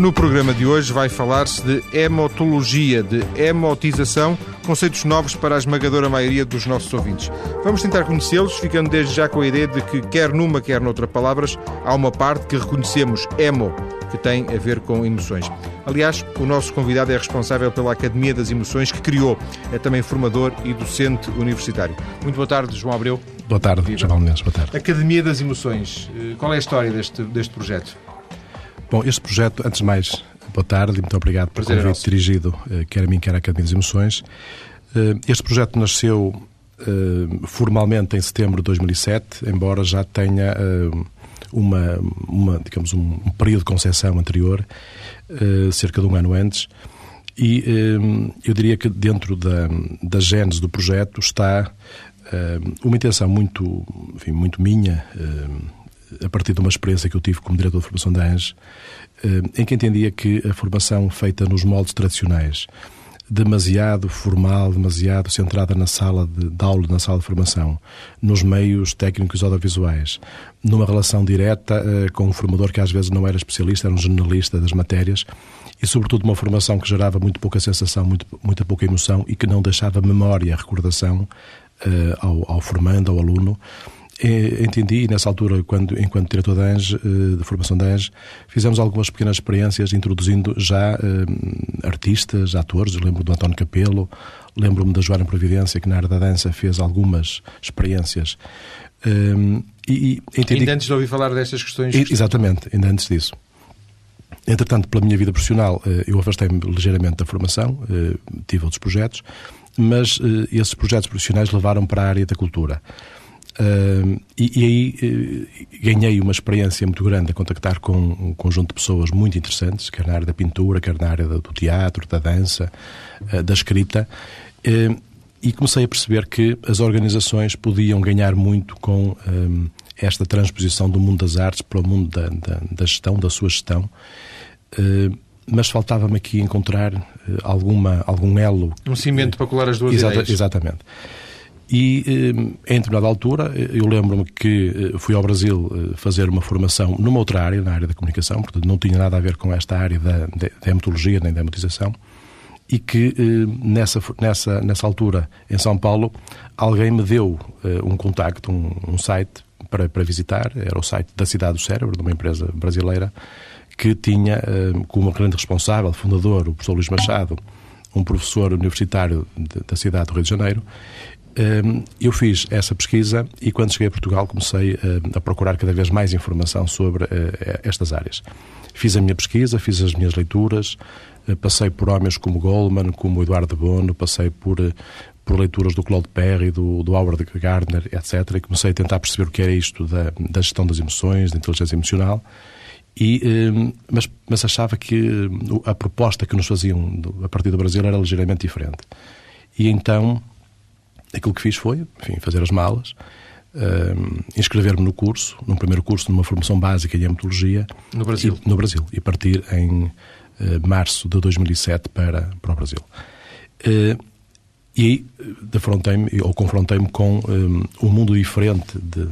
No programa de hoje vai falar-se de hemotologia, de hemotização, conceitos novos para a esmagadora maioria dos nossos ouvintes. Vamos tentar conhecê-los, ficando desde já com a ideia de que, quer numa, quer noutra palavras, há uma parte que reconhecemos, hemo, que tem a ver com emoções. Aliás, o nosso convidado é responsável pela Academia das Emoções, que criou. É também formador e docente universitário. Muito boa tarde, João Abreu. Boa tarde, João Mendes. Boa tarde. Academia das Emoções. Eh, qual é a história deste, deste projeto? Bom, este projeto, antes de mais, boa tarde e muito obrigado pelo Prazer convite dirigido, eh, quer a mim, quer à Academia das Emoções. Eh, este projeto nasceu eh, formalmente em setembro de 2007, embora já tenha uma, uma digamos, um período de concepção anterior, cerca de um ano antes, e eu diria que dentro da, da gênese do projeto está uma intenção muito, enfim, muito minha, a partir de uma experiência que eu tive como diretor de formação da ANGE, eh, em que entendia que a formação feita nos moldes tradicionais, demasiado formal, demasiado centrada na sala de, de aula, na sala de formação, nos meios técnicos audiovisuais, numa relação direta uh, com um formador que às vezes não era especialista, era um jornalista das matérias, e sobretudo uma formação que gerava muito pouca sensação, muito, muita pouca emoção e que não deixava memória, recordação uh, ao, ao formando, ao aluno, entendi, e nessa altura, quando, enquanto diretor da ANGE, eh, de formação da ANGE, fizemos algumas pequenas experiências introduzindo já uh, artistas, atores. Eu lembro do António Capelo, lembro-me da Joana Providência, que na área da dança fez algumas experiências. Um, e, e entendi... Ainda antes de ouvir falar destas questões. Exatamente, ainda antes disso. Entretanto, pela minha vida profissional, eu afastei-me ligeiramente da formação, tive outros projetos, mas esses projetos profissionais levaram para a área da cultura. Uh, e, e, aí uh, ganhei uma experiência muito grande a contactar com um conjunto de pessoas muito interessantes, quer na área da pintura, quer na área do teatro, da dança, uh, da escrita, e comecei a perceber que as organizações podiam ganhar muito com esta transposição do mundo das artes para o mundo da, da, da gestão, da sua gestão. mas faltava-me aqui encontrar alguma, algum elo. Um cimento para colar as duas Exata, ideias. Exatamente. E eh, em determinada altura, eh, eu lembro-me que eh, fui ao Brasil fazer uma formação numa outra área, na área da comunicação, portanto não tinha nada a ver com esta área da, da hematologia nem da hematização, e que nessa, nessa, nessa altura, em São Paulo, alguém me deu um contacto, um, um site para, para visitar, era o site da Cidade do Cérebro, de uma empresa brasileira, que tinha como grande responsável, fundador, o professor Luís Machado, um professor universitário da cidade do Rio de Janeiro, eu fiz essa pesquisa e quando cheguei a Portugal comecei a procurar cada vez mais informação sobre eh, estas áreas. Fiz a minha pesquisa, fiz as minhas leituras, eh, passei por homens como Goldman, como Eduardo Bono, passei por, eh, por leituras do Claude Perry, do, do Howard Gardner, etc. E comecei a tentar perceber o que era isto da, da gestão das emoções, da inteligência emocional. E, mas, mas achava que a proposta que nos faziam a partir do Brasil era ligeiramente diferente. E então aquilo que fiz foi, enfim, fazer as malas, uh, inscrever-me no curso, num primeiro curso, numa formação básica em hematologia. No Brasil? E, no Brasil. E partir em uh, março de 2007 para, para o Brasil. Uh, e aí defrontei-me, ou confrontei-me com um, um mundo diferente de,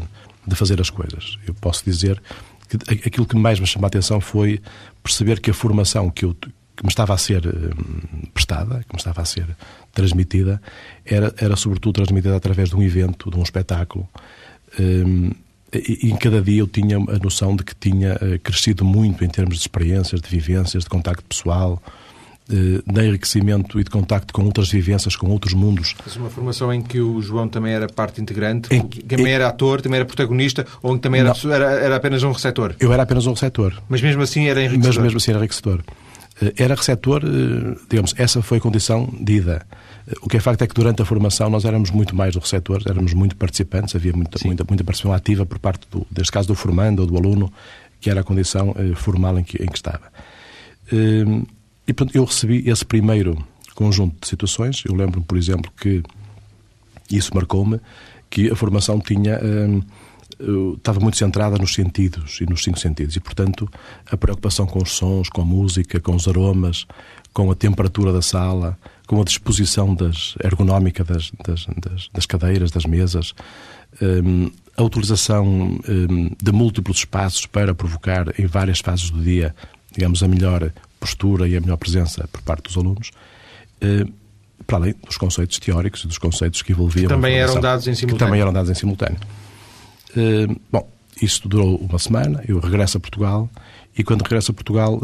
de fazer as coisas. Eu posso dizer que aquilo que mais me chamou a atenção foi perceber que a formação que eu, que me estava a ser hum, prestada, que me estava a ser transmitida, era, era sobretudo transmitida através de um evento, de um espetáculo. Hum, e, em cada dia eu tinha a noção de que tinha uh, crescido muito em termos de experiências, de vivências, de contacto pessoal, uh, de enriquecimento e de contacto com outras vivências, com outros mundos. Mas uma formação em que o João também era parte integrante, em, também em, era ator, também era protagonista, ou que também era, era, era, apenas um receptor? Eu era apenas um receptor. Mas mesmo assim era enriquecedor? Mas mesmo assim era enriquecedor. Eh, era receptor, eh, digamos, essa foi a condição de ida. Eh, o que é facto é que durante a formação nós éramos muito mais do receptor, éramos muito participantes, havia muita, muita, muita participação ativa por parte, do, deste caso, do formando ou do aluno, que era a condição formal em que, em que estava. E, portanto, eu recebi esse primeiro conjunto de situações. Eu lembro-me, por exemplo, que isso marcou-me, que a formação tinha estava muito centrada nos sentidos e nos cinco sentidos e, portanto, a preocupação com os sons, com a música, com os aromas, com a temperatura da sala, com a disposição das, ergonómica das, das, das, das cadeiras, das mesas, um, a utilização um, de múltiplos espaços para provocar em várias fases do dia digamos, a melhor postura e a melhor presença por parte dos alunos, para além dos conceitos teóricos e dos conceitos que envolviam. Que também eram dados em simultâneo. Que também eram dados em simultâneo. Bom, isso durou uma semana, eu regresso a Portugal e quando regresso a Portugal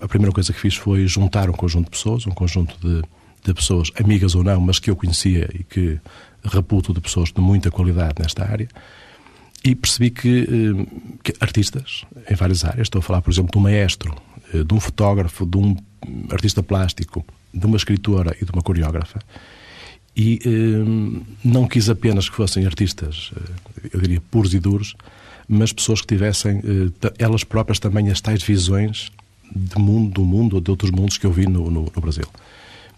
a primeira coisa que fiz foi juntar um conjunto de pessoas, um conjunto de, de pessoas, amigas ou não, mas que eu conhecia e que reputo de pessoas de muita qualidade nesta área, e percebi que, eh, que, artistas em várias áreas, estou a falar, por exemplo, de um maestro, eh, de um fotógrafo, de um artista plástico, de uma escritora e de uma coreógrafa, e eh, não quis apenas que fossem artistas, eu diria, puros e duros, mas pessoas que tivessem, elas próprias também, as tais visões de mundo, do mundo ou de outros mundos que eu vi no, no, no Brasil.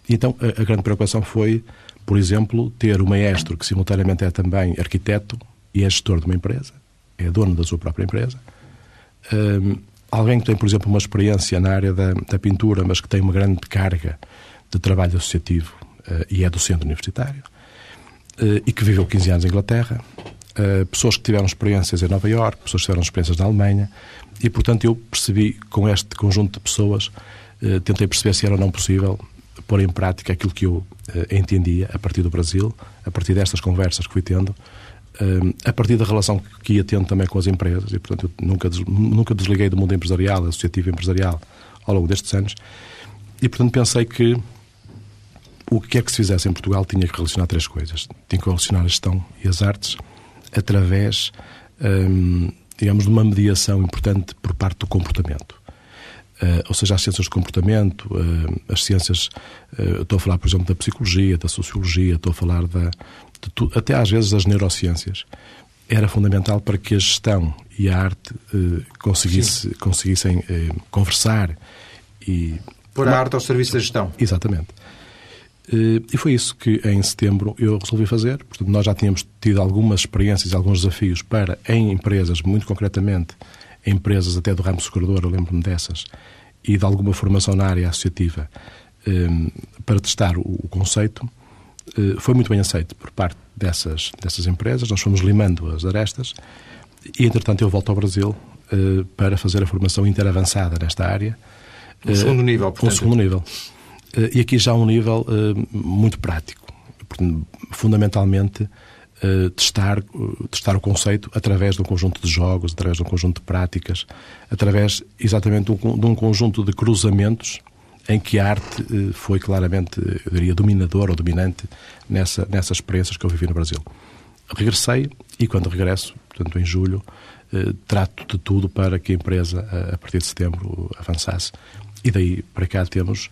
Então a, a grande preocupação foi por exemplo, ter o maestro que simultaneamente é também arquiteto e é gestor de uma empresa, é dono da sua própria empresa. Um, alguém que tem, por exemplo, uma experiência na área da, da, pintura, mas que tem uma grande carga de trabalho associativo e é docente universitário, uh, e que viveu 15 anos em Inglaterra, uh, pessoas que tiveram experiências em Nova Iorque, pessoas que tiveram experiências na Alemanha, e, portanto, eu percebi, com este conjunto de pessoas, tentei perceber se era ou não possível pôr em prática aquilo que eu entendia a partir do Brasil, a partir destas conversas que fui tendo, a partir da relação que ia tendo também com as empresas, e portanto eu nunca, nunca desliguei do mundo empresarial, associativo empresarial, ao longo destes anos, e portanto pensei que o que é que se fizesse em Portugal tinha que relacionar três coisas. Tinha que relacionar a gestão e as artes através, um, ehm, digamos, de uma mediação importante por parte do comportamento. Uh, ou seja, as ciências do comportamento, uh, as ciências, uh, estou a falar, por exemplo, da psicologia, da sociologia, estou a falar da, tu, até às vezes das neurociências, era fundamental para que a gestão e a arte conseguisse, conseguissem conversar e... Pôr a arte ao serviço da gestão. Exatamente. E foi isso que em setembro eu resolvi fazer. Portanto, nós já tínhamos tido algumas experiências, alguns desafios para, em empresas, muito concretamente, empresas até do ramo segurador, eu lembro-me dessas, e de alguma formação na área associativa um, para testar o, conceito, uh, foi muito bem aceito por parte dessas, dessas empresas. Nós fomos limando as arestas e, entretanto, eu volto ao Brasil para fazer a formação interavançada nesta área. Um segundo nível, portanto. Um segundo nível. E aqui já um nível muito prático. Fundamentalmente, uh, testar, testar o conceito através de um conjunto de jogos, através de um conjunto de práticas, através exatamente de um, conjunto de cruzamentos em que a arte foi claramente, eu diria, dominadora ou dominante nessa, nessas experiências que eu vivi no Brasil. Regressei e quando regresso, portanto em julho, trato de tudo para que a empresa, a partir de setembro, avançasse. E daí para cá temos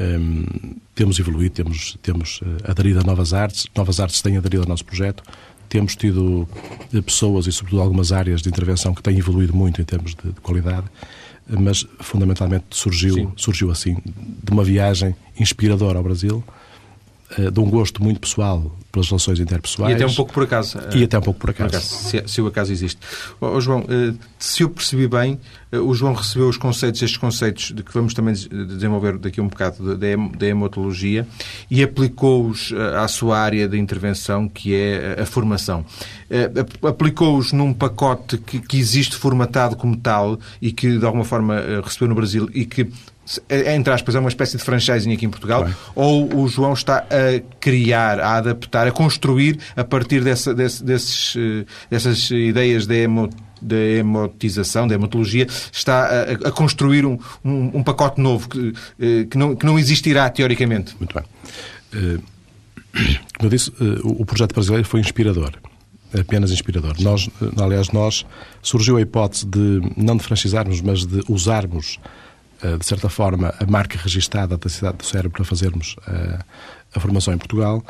um, temos evoluído, temos, temos uh, aderido a novas artes, novas artes têm aderido ao nosso projeto, temos tido uh, pessoas e, sobretudo, algumas áreas de intervenção que têm evoluído muito em termos de, de qualidade, mas fundamentalmente surgiu, surgiu assim, de uma viagem inspiradora ao Brasil, de um gosto muito pessoal pelas relações interpessoais. E até um pouco por acaso. E até um pouco por acaso. Por acaso se, se, o acaso existe. Oh, João, eh, se eu percebi bem, eh, o João recebeu os conceitos, estes conceitos de que vamos também desenvolver daqui um bocado da hematologia e aplicou-os eh, à sua área de intervenção, que é a formação. Aplicou-os num pacote que, que existe formatado como tal e que de alguma forma recebeu no Brasil e que entre aspas, é uma espécie de franchising aqui em Portugal, claro. ou o João está a criar, a adaptar, a construir a partir dessa, desse, desses, eh, dessas ideias de emo, de hemotização, da hematologia, está a, a construir um, um, um, pacote novo que, eh, que, não, que não existirá teoricamente. Muito bem. Uh, como eu disse, o projeto brasileiro foi inspirador apenas inspirador. Nós, aliás, nós surgiu a hipótese de não de franchisarmos, mas de usarmos eh, de certa forma, a marca registada da cidade do cérebro para fazermos a, eh, a formação em Portugal,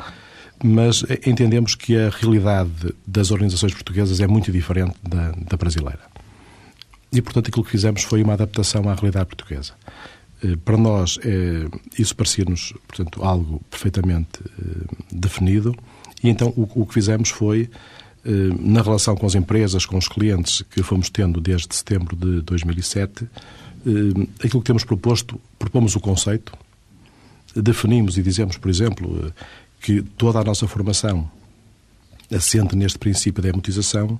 mas entendemos que a realidade das organizações portuguesas é muito diferente da, da brasileira. E, portanto, aquilo que fizemos foi uma adaptação à realidade portuguesa. Eh, para nós, isso parecia-nos, portanto, algo perfeitamente definido, e então o, que fizemos foi, na relação com as empresas, com os clientes que fomos tendo desde setembro de 2007, eh, aquilo que temos proposto, propomos o conceito, definimos e dizemos, por exemplo, eh, que toda a nossa formação assente neste princípio da emotização,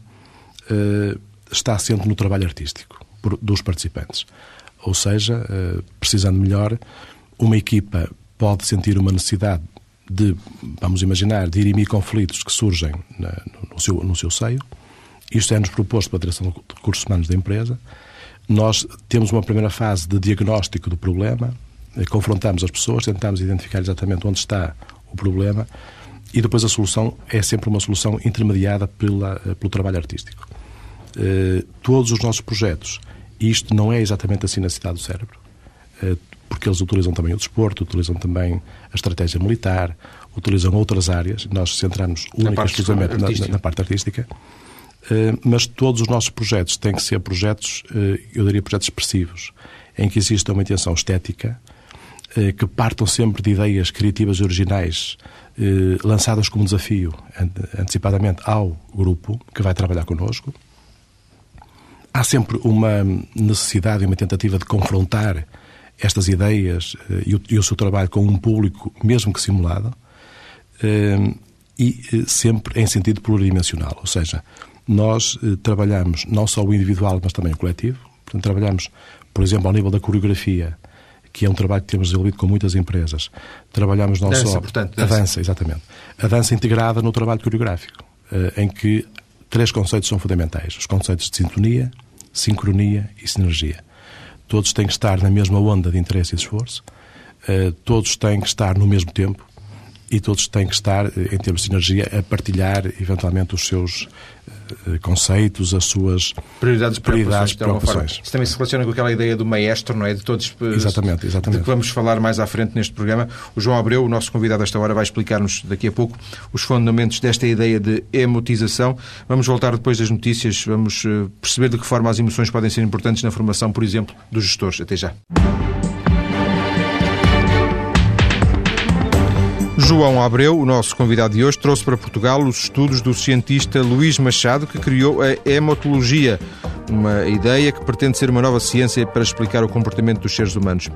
eh, está assente no trabalho artístico dos participantes. Ou seja, precisando melhor, uma equipa pode sentir uma necessidade de, vamos imaginar, dirimir conflitos que surgem no, seu, no seu seio. Isto é-nos proposto pela Direção de Recursos Humanos da empresa. Nós temos uma primeira fase de diagnóstico do problema, eh, confrontamos as pessoas, tentamos identificar exatamente onde está o problema e depois a solução é sempre uma solução intermediada pela, eh, pelo trabalho artístico. Eh, todos os nossos projetos, e isto não é exatamente assim na cidade do cérebro, porque eles utilizam também o desporto, utilizam também a estratégia militar, utilizam outras áreas. Nós centramos única exclusivamente na, na, parte artística. Uh, mas todos os nossos projetos têm que ser projetos, uh, eu diria projetos expressivos, em que exista uma intenção estética, uh, que partam sempre de ideias criativas e originais, lançadas como desafio antecipadamente ao grupo que vai trabalhar connosco. Há sempre uma necessidade e uma tentativa de confrontar estas ideias eh, e o, seu trabalho com um público, mesmo que simulado, eh, e eh, sempre em sentido pluridimensional. Ou seja, nós trabalhamos não só o individual, mas também o coletivo. Portanto, trabalhamos, por exemplo, ao nível da coreografia, que é um trabalho que temos desenvolvido com muitas empresas. Trabalhamos não dança, só portanto, dança. a dança, exatamente. A dança integrada no trabalho coreográfico, em que três conceitos são fundamentais: os conceitos de sintonia, sincronia e sinergia todos têm que estar na mesma onda de interesse e de esforço, uh, todos têm que estar no mesmo tempo e todos têm que estar, eh, em termos de sinergia, a partilhar eventualmente os seus uh, conceitos, as suas prioridades, prioridades preocupações. Isso também se relaciona com aquela ideia do maestro, não é? De todos. Exatamente, exatamente. De que vamos falar mais à frente neste programa. O João Abreu, o nosso convidado esta hora, vai explicar-nos daqui a pouco os fundamentos desta ideia de emotização. Vamos voltar depois das notícias, vamos perceber de que forma as emoções podem ser importantes na formação, por exemplo, dos gestores. Até já. João Abreu, o nosso convidado de hoje, trouxe para Portugal os estudos do cientista Luís Machado, que criou a hemotologia, uma ideia que pretende ser uma nova ciência para explicar o comportamento dos seres humanos.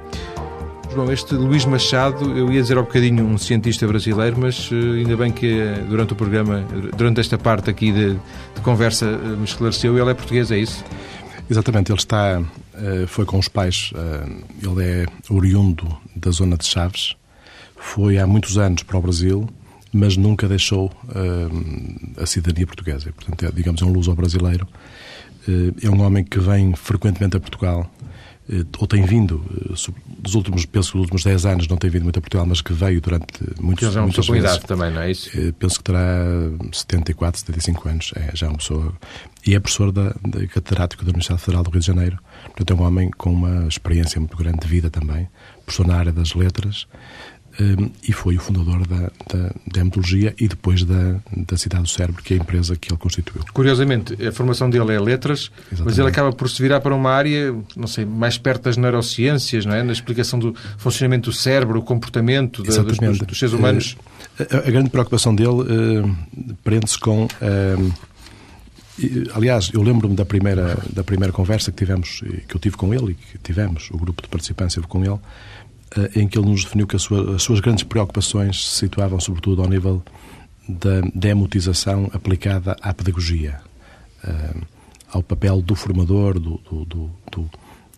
João, este Luís Machado, eu ia dizer um bocadinho um cientista brasileiro, mas uh, ainda bem que uh, durante o programa, durante esta parte aqui de, de conversa, uh, me esclareceu. Ele é português, é isso? Exatamente, ele está, foi com os pais, ele é oriundo da zona de Chaves, foi há muitos anos para o Brasil, mas nunca deixou uh, a cidadania portuguesa. Portanto, é, digamos, é um luso-brasileiro. Uh, é um homem que vem frequentemente a Portugal, uh, ou tem vindo, dos últimos, penso que dos últimos 10 anos não tem vindo muito a Portugal, mas que veio durante muitos, já é uma pessoa vezes. também, não é isso? penso que terá 74, 75 anos. É já uma pessoa... E é professor da, da catedrático da Universidade Federal do Rio de Janeiro. Portanto, é um homem com uma experiência muito grande de vida também, professor na área das letras, um, e foi o fundador da, da, da e depois da, da Cidade do Cérebro, que é a empresa que ele constituiu. Curiosamente, a formação dele é letras, Exatamente. mas ele acaba por se virar para uma área, não sei, mais perto das neurociências, não é? Na explicação do funcionamento do cérebro, o comportamento da, dos, dos, dos, seres humanos. Uh, a, a, grande preocupação dele uh, prende-se com. Uh, aliás, eu lembro-me da primeira, da primeira conversa que tivemos, que eu tive com ele e que tivemos, o grupo de participantes com ele, em que ele nos definiu que sua, as suas grandes preocupações se situavam sobretudo ao nível da demotização aplicada à pedagogia, uh, ao papel do formador, do, do, do,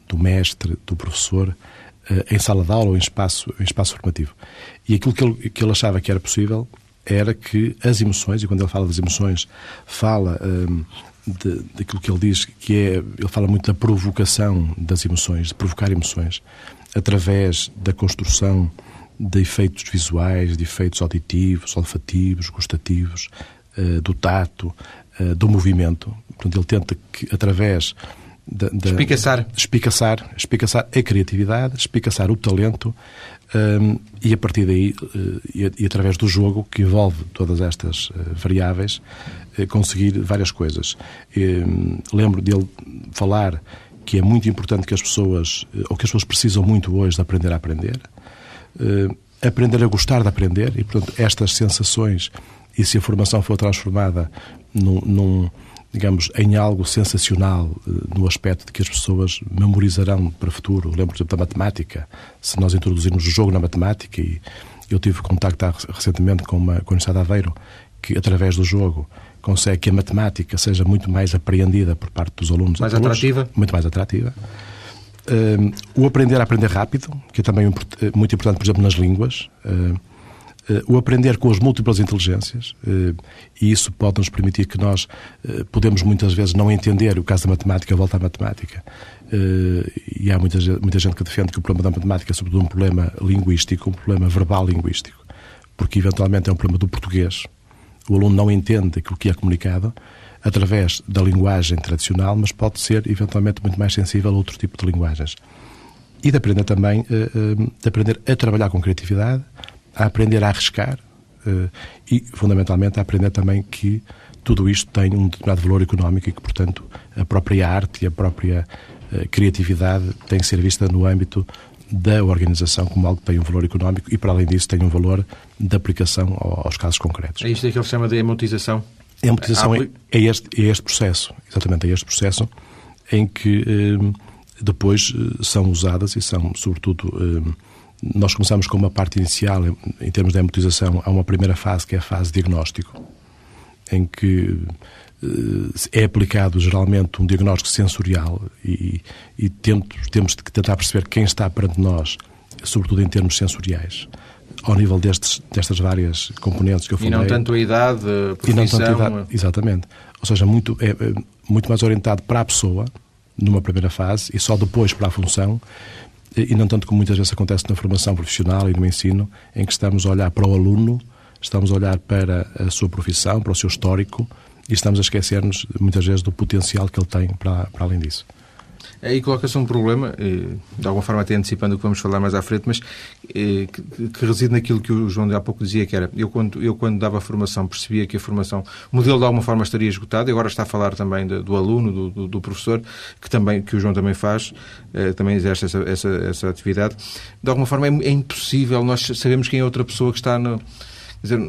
do mestre, do professor, uh, em sala de aula ou em espaço, em espaço formativo. E aquilo que ele, que ele achava que era possível era que as emoções, e quando ele fala das emoções, fala um, de, daquilo que ele diz que é, ele fala muito da provocação das emoções, de provocar emoções através da construção de efeitos visuais, de efeitos auditivos, olfativos, gustativos, uh, do tato, uh, do movimento. Portanto, ele tenta que, através da, da, espicaçar. espicaçar, espicaçar a criatividade, espicaçar o talento um, eh, e a partir daí, uh, e, e, através do jogo que envolve todas estas uh, variáveis, uh, conseguir várias coisas. lembro dele falar que é muito importante que as pessoas, eh, ou que as pessoas precisam muito hoje de aprender a aprender, uh, aprender a gostar de aprender, e portanto estas sensações, e se a formação for transformada num, num digamos, em algo sensacional uh, no aspecto de que as pessoas memorizarão para o futuro. Lembro, por exemplo, da matemática. Se nós introduzirmos o jogo na matemática, e eu tive contacto recentemente com, uma, com a Universidade de Aveiro, que através do jogo consegue que a matemática seja muito mais apreendida por parte dos alunos. Mais atrativa? Muito mais atrativa. Uh, o aprender a aprender rápido, que é também muito importante, por exemplo, nas línguas. Uh, o aprender com as múltiplas inteligências, e isso pode nos permitir que nós podemos muitas vezes não entender o caso da matemática, volta à matemática. E há muita, muita gente que defende que o problema da matemática é sobretudo um problema linguístico, um problema verbal linguístico, porque eventualmente é um problema do português. O aluno não entende aquilo que é comunicado, através da linguagem tradicional, mas pode ser eventualmente muito mais sensível a outro tipo de linguagens. E de aprender também eh, eh, de aprender a trabalhar com criatividade, a aprender a arriscar eh, e, fundamentalmente, a aprender também que tudo isto tem um determinado valor económico e que, portanto, a própria arte e a própria criatividade tem que ser vista no âmbito da organização como algo que tem um valor económico e, para além disso, tem um valor de aplicação aos casos concretos. É isto que ele chama de emotização? A amortização é, é, este, é este processo, exatamente, é este processo em que eh, depois eh, são usadas e são, sobretudo, eh, nós começamos com uma parte inicial, em termos de amortização, há uma primeira fase que é a fase diagnóstico, em que é aplicado geralmente um diagnóstico sensorial e, e temos, temos de tentar perceber quem está perante nós, sobretudo em termos sensoriais ao nível destes, destas várias componentes que eu falei. E não tanto a idade, a profissão... A idade, exatamente. Ou seja, muito, é, é, muito mais orientado para a pessoa, numa primeira fase, e só depois para a função, e não tanto como muitas vezes acontece na formação profissional e no ensino, em que estamos a olhar para o aluno, estamos a olhar para a sua profissão, para o seu histórico, e estamos a esquecer-nos, muitas vezes, do potencial que ele tem para, para além disso. Aí coloca-se um problema, eh, de alguma forma até antecipando o que vamos falar mais à frente, mas eh, que, reside naquilo que o João há pouco dizia, que era, eu quando, eu quando dava formação percebia que a formação, o modelo de alguma forma estaria esgotado, e agora está a falar também do, do aluno, do, do, do, professor, que, também, que o João também faz, eh, também exerce essa, essa, essa atividade. De alguma forma é, é impossível, nós sabemos quem é outra pessoa que está no dizer,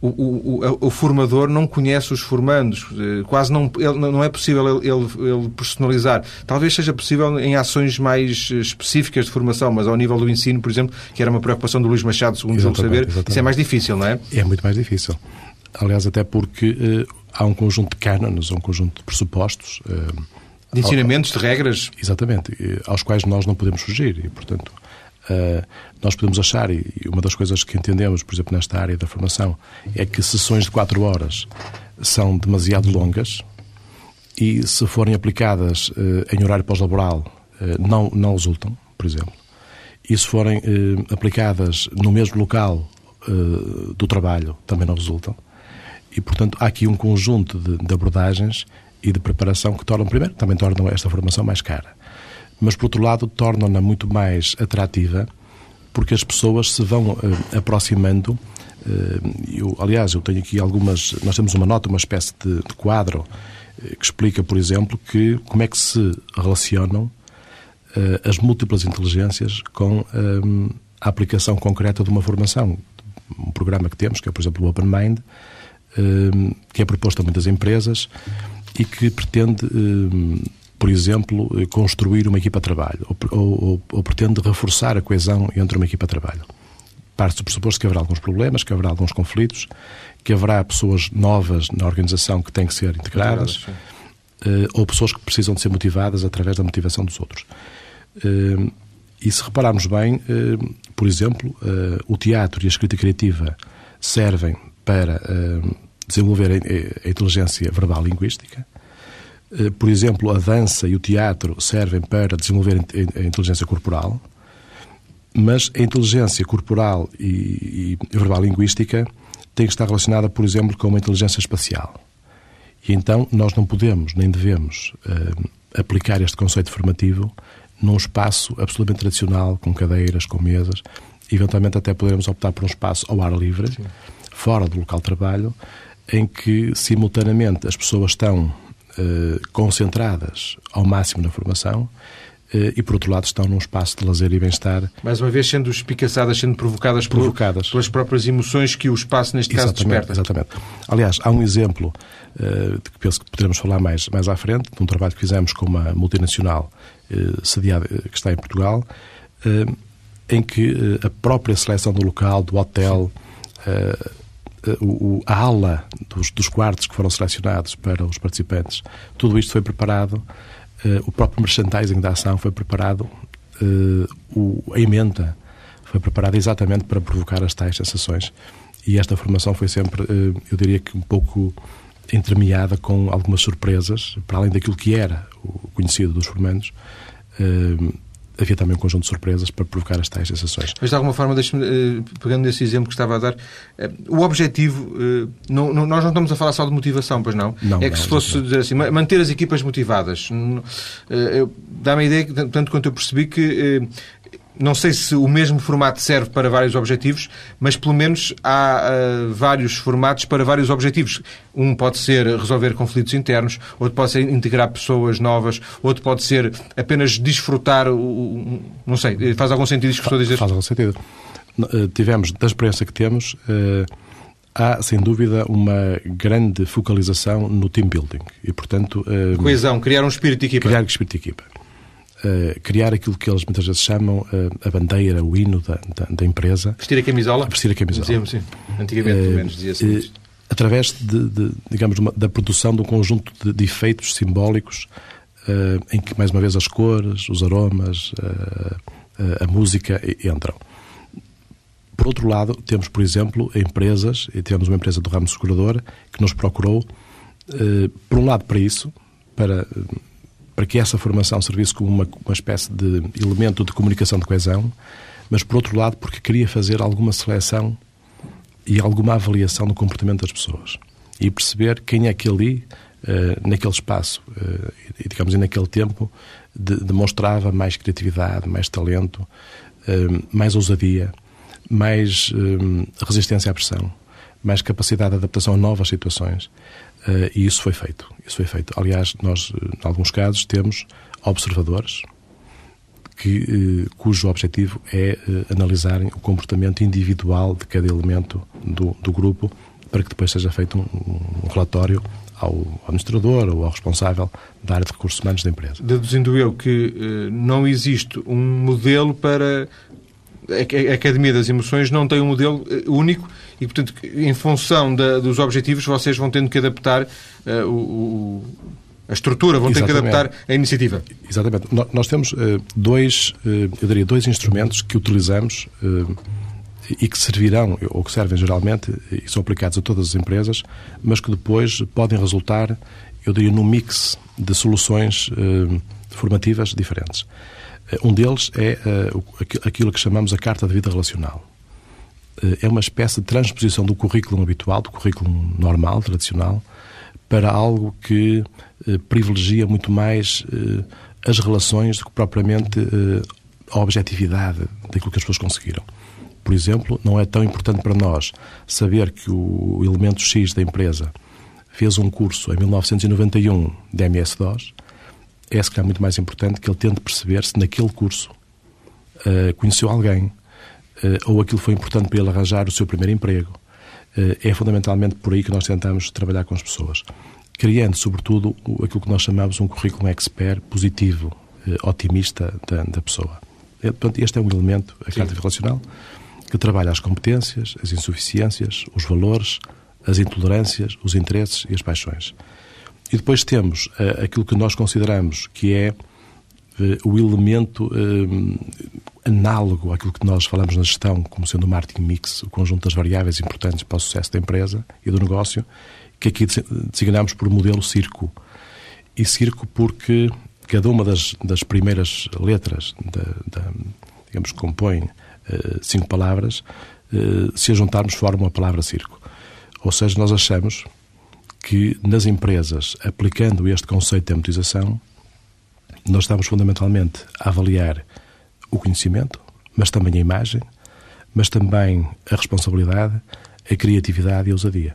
o, o, o, formador não conhece os formandos, eh, quase não, ele, não é possível ele, ele, personalizar. Talvez seja possível em ações mais específicas de formação, mas ao nível do ensino, por exemplo, que era uma preocupação do Luís Machado, segundo o saber, exatamente. isso é mais difícil, não é? É muito mais difícil. Aliás, até porque uh, há um conjunto de cânones, um conjunto de pressupostos. Uh, de ensinamentos, ao, de regras. Exatamente, aos quais nós não podemos fugir e, portanto, Uh, nós podemos achar, e uma das coisas que entendemos, por exemplo, nesta área da formação, é que sessões de quatro horas são demasiado longas e, se forem aplicadas uh, em horário pós-laboral, uh, não, não resultam, por exemplo. E se forem aplicadas no mesmo local do trabalho, também não resultam. E, portanto, há aqui um conjunto de, de abordagens e de preparação que tornam, primeiro, também tornam esta formação mais cara mas por outro lado tornam-na muito mais atrativa porque as pessoas se vão uh, aproximando. Uh, eu, aliás, eu tenho aqui algumas. Nós temos uma nota, uma espécie de, de quadro uh, que explica, por exemplo, que como é que se relacionam as múltiplas inteligências com a aplicação concreta de uma formação. Um programa que temos, que é, por exemplo, o Open Mind, que é proposto a muitas empresas e que pretende por exemplo, eh, construir uma equipa de trabalho ou, ou, ou pretende reforçar a coesão entre uma equipa de trabalho. Parte do pressuposto que haverá alguns problemas, que haverá alguns conflitos, que haverá pessoas novas na organização que têm que ser integradas, uh, ou pessoas que precisam de ser motivadas através da motivação dos outros. Uh, e se repararmos bem, por exemplo, o teatro e a escrita criativa servem para desenvolver a, inteligência verbal linguística, eh, por exemplo, a dança e o teatro servem para desenvolver a inteligência corporal, mas a inteligência corporal e, e verbal linguística tem que estar relacionada, por exemplo, com uma inteligência espacial. E então nós não podemos nem devemos uh, aplicar este conceito formativo num espaço absolutamente tradicional, com cadeiras, com mesas. Eventualmente até poderemos optar por um espaço ao ar livre, Sim. fora do local de trabalho, em que simultaneamente as pessoas estão eh, concentradas ao máximo na formação eh, e, por outro lado, estão num espaço de lazer e bem-estar. Mais uma vez, sendo espicaçadas, sendo provocadas, provocadas. Pelas próprias emoções que o espaço, neste exatamente, caso, desperta. Exatamente. Aliás, há um exemplo uh, de que penso que poderemos falar mais, mais à frente, de um trabalho que fizemos com uma multinacional uh, sediada, que está em Portugal, em que a própria seleção do local, do hotel, o, a ala dos, dos, quartos que foram selecionados para os participantes, tudo isto foi preparado o próprio merchandising da ação foi preparado, o, a emenda foi preparada exatamente para provocar as tais sensações. E esta formação foi sempre, eu diria que um pouco entremeada com algumas surpresas, para além daquilo que era o conhecido dos formandos, havia também um conjunto de surpresas para provocar as tais sensações. Mas de alguma forma, uh, pegando nesse exemplo que estava a dar, uh, o objetivo, não, não, nós não estamos a falar só de motivação, pois não? não é que não, se fosse dizer assim, manter as equipas motivadas. Dá-me a ideia, tanto quanto eu percebi, que não sei se o mesmo formato serve para vários objetivos, mas pelo menos há uh, vários formatos para vários objetivos. Um pode ser resolver conflitos internos, outro pode ser integrar pessoas novas, outro pode ser apenas desfrutar. O, não sei, faz algum sentido isto que estou a dizer? Faz algum sentido. Eh, tivemos, da experiência que temos, uh, há sem dúvida uma grande focalização no team building e, portanto. Uh, Coesão, criar um espírito de equipa. Criar um espírito de equipa uh, criar aquilo que eles muitas vezes chamam uh, a bandeira, o hino da, da, da, empresa. Vestir a camisola? Vestir a camisola. Dizíamos, sim. Antigamente, pelo menos, dizia-se uh, Através de, de digamos, uma, da produção de um conjunto de, de efeitos simbólicos em que, mais uma vez, as cores, os aromas, a música entram. Por outro lado, temos, por exemplo, empresas, e temos uma empresa do ramo segurador que nos procurou, por um lado, para isso, para para que essa formação servisse como uma, uma espécie de elemento de comunicação de coesão, mas por outro lado porque queria fazer alguma seleção e alguma avaliação do comportamento das pessoas e perceber quem é que ali, uh, naquele espaço uh, e, digamos, e naquele tempo, de, demonstrava mais criatividade, mais talento, uh, mais ousadia, mais resistência à pressão, mais capacidade de adaptação a novas situações. Uh, e isso foi feito. Isso foi feito. Aliás, nós, em alguns casos, temos observadores que, uh, cujo objetivo é uh, analisarem o comportamento individual de cada elemento do, do grupo para que depois seja feito um, um relatório ao administrador ou ao responsável da área de recursos humanos da empresa. Deduzindo eu que não existe um modelo para a Academia das Emoções não tem um modelo único e, portanto, em função da, dos objetivos, vocês vão tendo que adaptar uh, o, a estrutura, vão ter que adaptar a iniciativa. Exatamente. Nós temos uh, dois, uh, eu diria, dois instrumentos que utilizamos e que servirão, ou que servem geralmente, e são aplicados a todas as empresas, mas que depois podem resultar, eu diria, num mix de soluções formativas diferentes. Um deles é aquilo que chamamos a Carta de Vida Relacional. Eh, é uma espécie de transposição do currículo habitual, do currículo normal, tradicional, para algo que eh, privilegia muito mais eh, as relações do que propriamente a objetividade daquilo que as pessoas conseguiram. Por exemplo, não é tão importante para nós saber que o elemento X da empresa fez um curso em 1991 de MS-DOS, é se calhar muito mais importante que ele tente perceber se naquele curso uh, conheceu alguém, eh, ou aquilo foi importante para ele arranjar o seu primeiro emprego. Eh, é fundamentalmente por aí que nós tentamos trabalhar com as pessoas, criando, sobretudo, aquilo que nós chamamos um currículo expert positivo, otimista da, da pessoa. Portanto, este é um elemento, a carta relacional, que trabalha as competências, as insuficiências, os valores, as intolerâncias, os interesses e as paixões. E depois temos uh, aquilo que nós consideramos que é uh, o elemento uh, análogo àquilo que nós falamos na gestão, como sendo o marketing mix, o conjunto das variáveis importantes para o sucesso da empresa e do negócio, que aqui designamos por modelo circo. E circo porque cada uma das, das primeiras letras, da, da, digamos, que compõem uh, cinco palavras, se a juntarmos formam a palavra circo. Ou seja, nós achamos que nas empresas, aplicando este conceito de amortização, nós estamos fundamentalmente a avaliar o conhecimento, mas também a imagem, mas também a responsabilidade, a criatividade e a ousadia.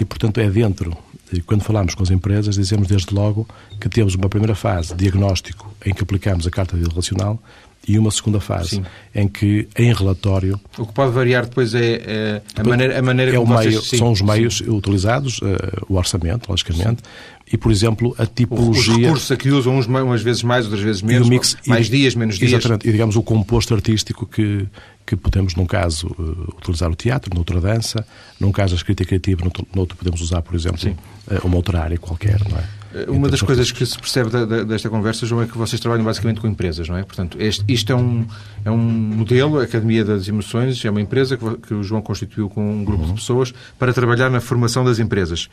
E, portanto, é dentro, quando falamos com as empresas, dizemos desde logo que temos uma primeira fase, diagnóstico, em que aplicamos a carta de relacional, e uma segunda fase sim. em que em relatório o que pode variar depois é, é a maneira a maneira é como meio, vocês, são os meios sim. utilizados uh, o orçamento logicamente e, por exemplo, a tipologia... Os recursos a que usam uns umas vezes mais, outras vezes menos, mix, mais e, dias, menos dias. Exatamente, e digamos o composto artístico que, que podemos, num caso, uh, utilizar o teatro, noutra dança, num caso a escrita criativa, noutro, noutro podemos usar, por exemplo, uh, uma outra área qualquer, não é? Uma das coisas que se percebe da, da, desta conversa, João, é que vocês trabalham basicamente com empresas, não é? Portanto, este, isto é um, é um modelo, a Academia das Emoções, é uma empresa que, que o João constituiu com um grupo uhum. de pessoas para trabalhar na formação das empresas.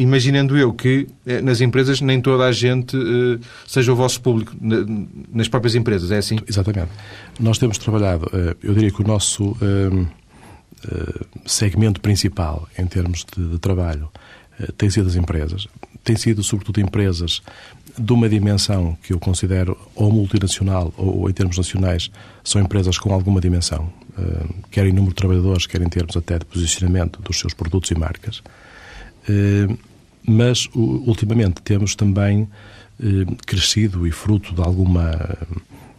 Imaginando eu que eh, nas empresas nem toda a gente eh, seja o vosso público, nas próprias empresas, é assim? Exatamente. Nós temos trabalhado, eh, eu diria que o nosso segmento principal em termos de, de trabalho tem sido as empresas têm sido sobretudo empresas de uma dimensão que eu considero ou multinacional ou, em termos nacionais, são empresas com alguma dimensão, eh, quer em número de trabalhadores, quer em termos até de posicionamento dos seus produtos e marcas. Eh, mas, ultimamente, temos também eh, crescido e fruto de alguma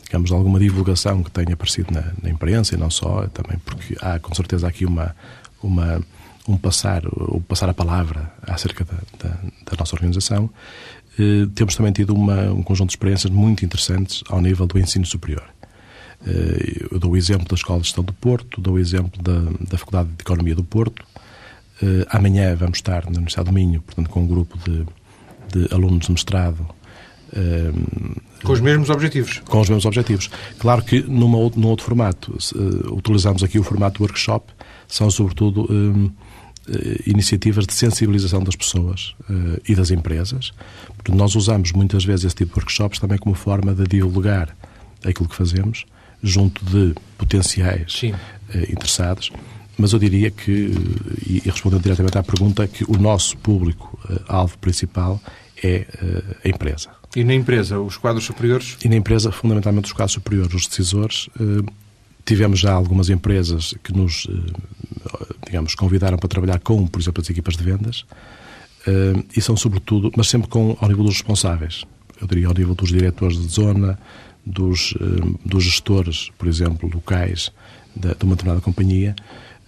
digamos, de alguma divulgação que tenha aparecido na, na imprensa e não só, também porque há com certeza aqui uma, uma um passar, o passar a palavra acerca da, da, da nossa organização, eh, temos também tido uma, um conjunto de experiências muito interessantes ao nível do ensino superior. Eh, eu dou o exemplo da Escola de Gestão do Porto, dou o exemplo da, da Faculdade de Economia do Porto. Eh, amanhã vamos estar na Universidade do Minho, portanto, com um grupo de, de alunos de mestrado com os mesmos objetivos. Com os mesmos objetivos. Claro que numa, num outro formato, uh, utilizamos aqui o formato workshop, são sobretudo uh, iniciativas de sensibilização das pessoas uh, e das empresas. Porque nós usamos muitas vezes esse tipo de workshops também como forma de divulgar aquilo que fazemos junto de potenciais interessados. Mas eu diria que, e respondendo diretamente à pergunta, que o nosso público-alvo principal é a empresa. E na empresa, os quadros superiores? E na empresa, fundamentalmente, os quadros superiores, os decisores. Eh, tivemos já algumas empresas que nos, eh, digamos, convidaram para trabalhar com, por exemplo, as equipas de vendas. Eh, e são, sobretudo, mas sempre com, ao nível dos responsáveis. Eu diria ao nível dos diretores de zona, dos, dos gestores, por exemplo, locais de, de uma determinada companhia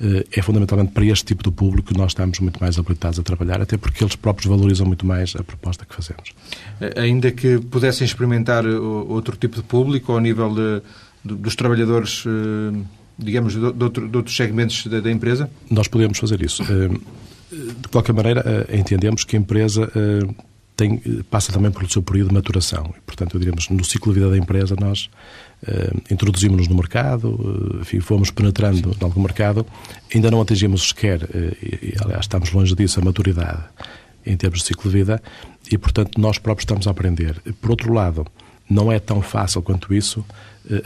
eh, é fundamentalmente para este tipo de público que nós estamos muito mais habilitados a trabalhar, até porque eles próprios valorizam muito mais a proposta que fazemos. Eh, ainda que pudessem experimentar eh, outro tipo de público ao nível de, dos trabalhadores, digamos, de, outro, de outros segmentos da, da, empresa? Nós podemos fazer isso. De qualquer maneira, entendemos que a empresa tem, passa também pelo seu período de maturação. E, portanto, diríamos, no ciclo de vida da empresa, nós introduzimos-nos no mercado, enfim, fomos penetrando em algum mercado, ainda não atingimos sequer, e, aliás, estamos longe disso, a maturidade em termos de ciclo de vida, e, portanto, nós próprios estamos a aprender. Por outro lado, não é tão fácil quanto isso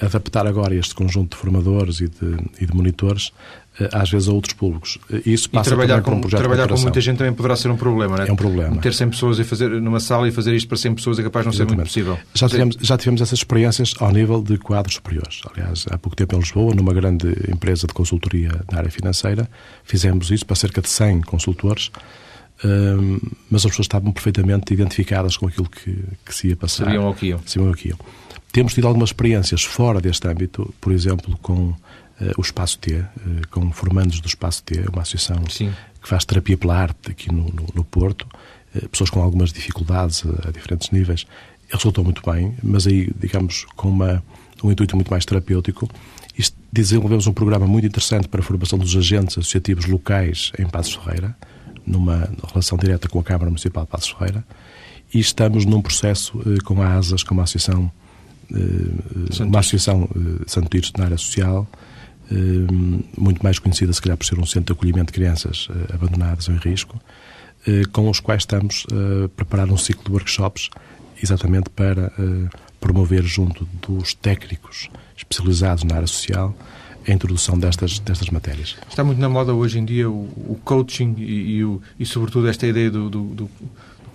adaptar agora este conjunto de formadores e de, e de monitores eh, às vezes a outros públicos. Eh, isso passa e trabalhar com, um projeto trabalhar com muita gente também poderá ser um problema, não é? É um problema. Ter 100 pessoas e fazer numa sala e fazer isto para 100 pessoas é capaz de não Exatamente. ser muito possível. Já tivemos, já tivemos essas experiências ao nível de quadros superiores. Aliás, há pouco tempo em Lisboa, numa grande empresa de consultoria na área financeira, fizemos isso para cerca de 100 consultores, hum, mas as pessoas estavam perfeitamente identificadas com aquilo que, que se ia passar. Sabiam o que iam. Sabiam o que iam. Temos tido algumas experiências fora deste âmbito, por exemplo, com uh, o Espaço T, uh, com formandos do Espaço T, uma associação Sim. que faz terapia pela arte aqui no, no, no Porto, uh, pessoas com algumas dificuldades a, a diferentes níveis. Resultou muito bem, mas aí, digamos, com uma, um intuito muito mais terapêutico. Desenvolvemos um programa muito interessante para a formação dos agentes associativos locais em Passos Ferreira, numa relação direta com a Câmara Municipal de Passos Ferreira, e estamos num processo com a ASAS, com uma associação, uma associação Santo Tirso na área social, eh, muito mais conhecida, se calhar, por ser um centro de acolhimento de crianças eh, abandonadas ou em risco, eh, com os quais estamos a preparar um ciclo de workshops exatamente para promover junto dos técnicos especializados na área social a introdução destas, destas matérias. Está muito na moda hoje em dia o, o coaching e, e, o, e, sobretudo, esta ideia do, do, do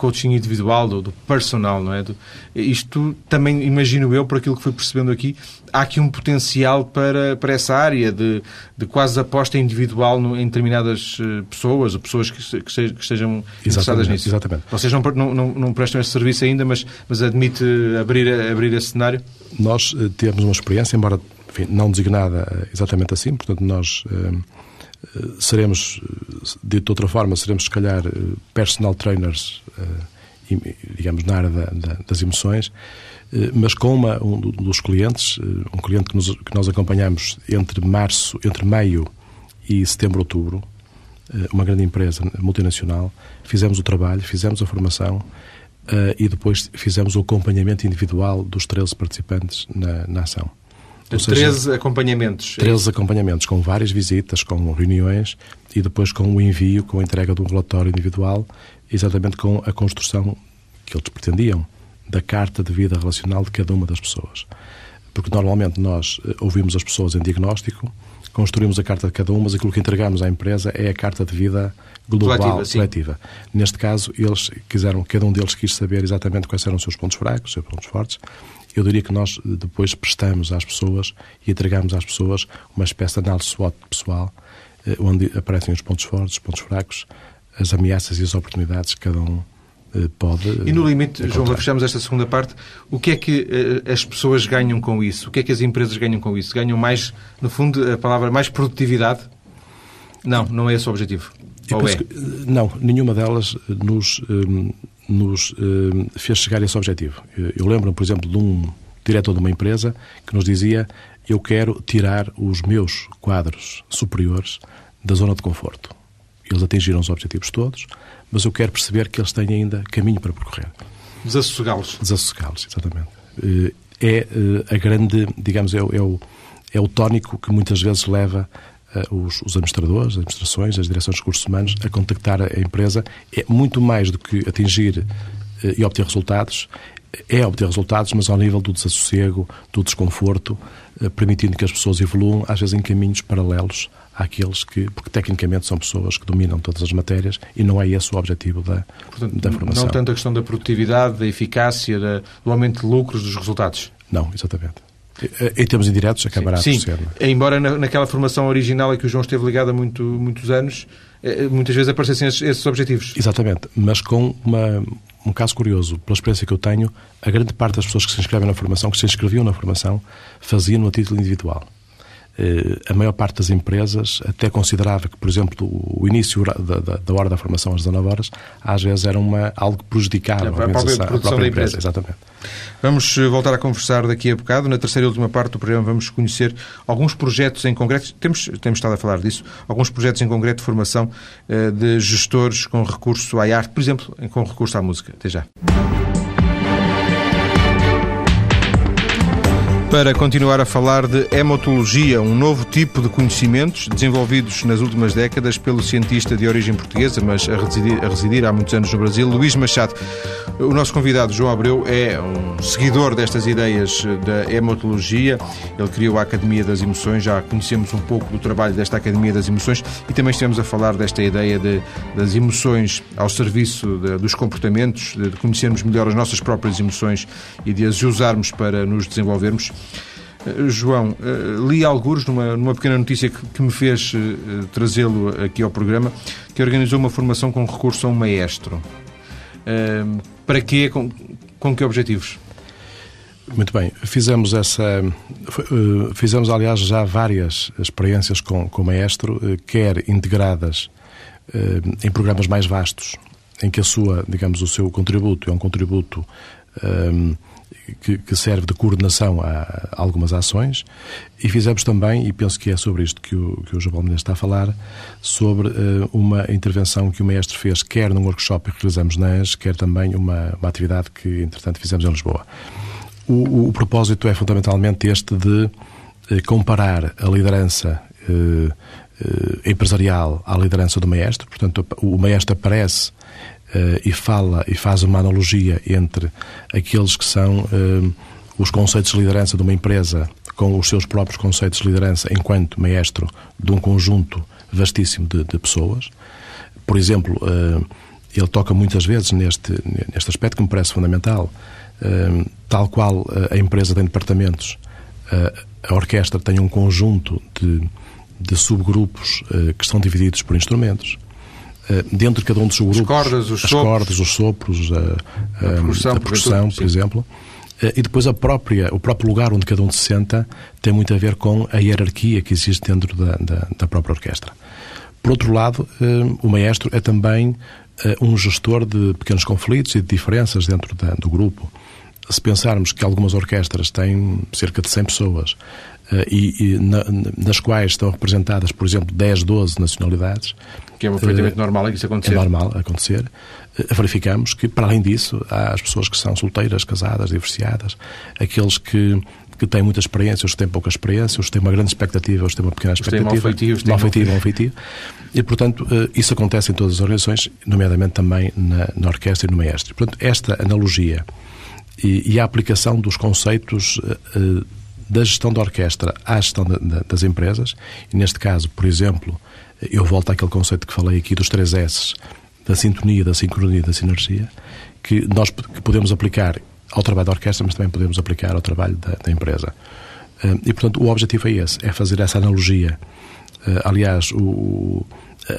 coaching individual, do, do personal, não é? Do, isto também, imagino eu, por aquilo que fui percebendo aqui, há aqui um potencial para, para essa área de, de quase aposta individual no, em determinadas uh, pessoas, ou pessoas que, que, estejam interessadas nisso. Exatamente. Vocês não, não, não, não, prestam esse serviço ainda, mas, mas admite abrir, abrir esse cenário? Nós uh, temos uma experiência, embora enfim, não designada uh, exatamente assim, portanto, nós seremos, dito de outra forma, seremos se calhar personal trainers, digamos, na área da, da, das emoções, mas com uma, um dos clientes, um cliente que, que nós acompanhamos entre março, entre maio e setembro, outubro, uma grande empresa multinacional, fizemos o trabalho, fizemos a formação, e depois fizemos o acompanhamento individual dos 13 participantes na, na ação. Ou 13 seja, acompanhamentos. 13 é acompanhamentos, com várias visitas, com reuniões e depois com o envio, com a entrega de um relatório individual, exatamente com a construção que eles pretendiam da carta de vida relacional de cada uma das pessoas. Porque normalmente nós eh, ouvimos as pessoas em diagnóstico, construímos a carta de cada uma, mas aquilo que entregamos à empresa é a carta de vida global, coletiva. coletiva. Neste caso, eles quiseram, cada um deles quis saber exatamente quais eram os seus pontos fracos, os seus pontos fortes. Eu diria que nós eh, depois prestamos às pessoas e entregamos às pessoas uma espécie de análise SWOT pessoal, eh, onde aparecem os pontos fortes, os pontos fracos, as ameaças e as oportunidades que cada um eh, pode. E no limite, encontrar. João, fechamos esta segunda parte. O que é que as pessoas ganham com isso? O que é que as empresas ganham com isso? Ganham mais, no fundo, a palavra mais produtividade? Não, não é esse o objetivo. Ou é? Que, não, nenhuma delas nos, um, nos um, fez chegar a esse objetivo. Eu lembro, por exemplo, de um diretor de uma empresa que nos dizia: Eu quero tirar os meus quadros superiores da zona de conforto. Eles atingiram os objetivos todos, mas eu quero perceber que eles têm ainda caminho para percorrer. Desassossegá-los. Desassossegá-los, exatamente. Eh, é eh, a grande, digamos, é o, é o, é o tónico que muitas vezes leva eh, os, os, administradores, as administrações, as direções de recursos humanos a contactar a empresa. É muito mais do que atingir e obter resultados, é obter resultados, mas ao nível do desassossego, do desconforto, permitindo que as pessoas evoluam, às vezes em caminhos paralelos àqueles que, porque tecnicamente são pessoas que dominam todas as matérias e não é esse o objetivo da, Portanto, da formação. Não tanto a questão da produtividade, da eficácia, da, do aumento de lucros, dos resultados. Não, exatamente. Em termos indiretos, acabará sim, sim. por ser. É? Embora naquela formação original em que o João esteve ligado há muito, muitos anos, eh, muitas vezes aparecessem esses, esses objetivos. Exatamente, mas com uma, um caso curioso, pela experiência que eu tenho, a grande parte das pessoas que se inscrevem na formação, que se inscreviam na formação, faziam a título individual. Eh, a maior parte das empresas até considerava que, por exemplo, o início da, da, da hora da formação às 19 horas, às vezes era uma, algo que prejudicava a, a, organização, a própria, empresa. empresa. Exatamente. Vamos eh, voltar a conversar daqui a bocado. Na terceira e última parte do programa vamos conhecer alguns projetos em concreto, temos, temos estado a falar disso, alguns projetos em concreto de formação uh, de gestores com recurso à arte, por exemplo, com recurso à música. Até já. Para continuar a falar de hematologia, um novo tipo de conhecimentos desenvolvidos nas últimas décadas pelo cientista de origem portuguesa, mas a residir, a residir há muitos anos no Brasil, Luís Machado. O nosso convidado, João Abreu, é um seguidor destas ideias da hematologia. Ele criou a Academia das Emoções, já conhecemos um pouco do trabalho desta Academia das Emoções e também estivemos a falar desta ideia de, das emoções ao serviço de, dos comportamentos, de conhecermos melhor as nossas próprias emoções e de as usarmos para nos desenvolvermos. Eh, João, eh, li alguns numa, numa pequena notícia que, que me fez uh, trazê-lo aqui ao programa, que organizou uma formação com recurso a um maestro. Uh, para quê? Com, com que objetivos? Muito bem, fizemos essa, fizemos aliás já várias experiências com, com o maestro, quer integradas em programas mais vastos, em que a sua, digamos, o seu contributo é um contributo que, que, serve de coordenação a, algumas ações e fizemos também, e penso que é sobre isto que o, que o João Palmeiras está a falar, sobre uh, uma intervenção que o maestro fez, quer num workshop que realizamos na ANS, quer também uma, uma atividade que, entretanto, fizemos em Lisboa. O, o, o propósito é fundamentalmente este de uh, comparar a liderança uh, empresarial à liderança do maestro, portanto, o maestro aparece e fala e faz uma analogia entre aqueles que são uh, os conceitos de liderança de uma empresa com os seus próprios conceitos de liderança enquanto maestro de um conjunto vastíssimo de, de pessoas. Por exemplo, uh, ele toca muitas vezes neste, neste aspecto que me parece fundamental. tal qual a empresa tem departamentos, a orquestra tem um conjunto de, de subgrupos que estão divididos por instrumentos. Eh, dentro de cada um dos grupos. As cordas, os as sopros. cordas, os sopros, a, a, a percussão, a percussão por, por exemplo. Eh, e depois a própria, o próprio lugar onde cada um se senta tem muito a ver com a hierarquia que existe dentro da, da, da própria orquestra. Por outro lado, eh, o maestro é também um gestor de pequenos conflitos e de diferenças dentro da, do grupo. Se pensarmos que algumas orquestras têm cerca de 100 pessoas e, e na, nas quais estão representadas, por exemplo, 10, 12 nacionalidades. Que é perfeitamente normal isso acontecer. É normal acontecer. Verificamos que, para além disso, há as pessoas que são solteiras, casadas, divorciadas, aqueles que que têm muita experiência, os que têm pouca experiência, os que têm uma grande expectativa, os que têm uma pequena expectativa. Os têm mal feitio, mal feitio. E, portanto, isso acontece em todas as organizações, nomeadamente também na, na orquestra e no maestro. Portanto, esta analogia e, e a aplicação dos conceitos uh, da gestão da orquestra à gestão da, da, das empresas, e neste caso, por exemplo, eu volto àquele conceito que falei aqui dos três S, da sintonia, da sincronia, da sinergia, que nós podemos aplicar ao trabalho da orquestra, mas também podemos aplicar ao trabalho da, da empresa. Uh, e, portanto, o objetivo é esse, é fazer essa analogia. Uh, aliás, o,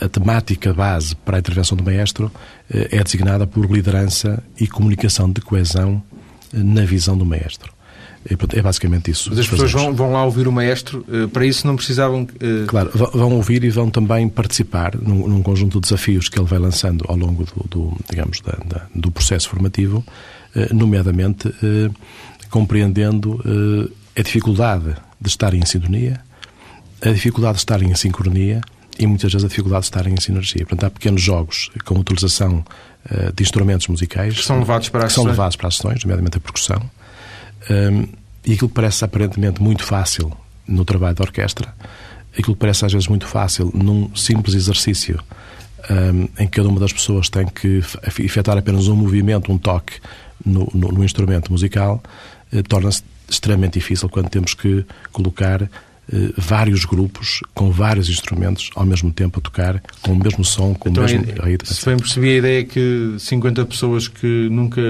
a temática base para a intervenção do maestro uh, é designada por liderança e comunicação de coesão na visão do maestro. É basicamente isso. Mas as pessoas vão, vão, lá ouvir o maestro, eh, para isso não precisavam. Uh... Claro, vão ouvir e vão também participar num, num, conjunto de desafios que ele vai lançando ao longo do, do digamos, da, da, do processo formativo, uh, nomeadamente compreendendo a dificuldade de estarem em sintonia, a dificuldade de estarem em sincronia e muitas vezes a dificuldade de estarem em sinergia. Portanto, há pequenos jogos com utilização de instrumentos musicais que são levados para as, são levados para as sessões, nomeadamente a percussão um, e aquilo que parece aparentemente muito fácil no trabalho da orquestra, aquilo que parece às vezes muito fácil num simples exercício um, em que cada uma das pessoas tem que efetuar apenas um movimento, um toque no, no, no instrumento musical, eh, torna-se extremamente difícil quando temos que colocar eh, vários grupos com vários instrumentos ao mesmo tempo a tocar com o mesmo som, com então, o mesmo ritmo. Se bem percebi a ideia que 50 pessoas que nunca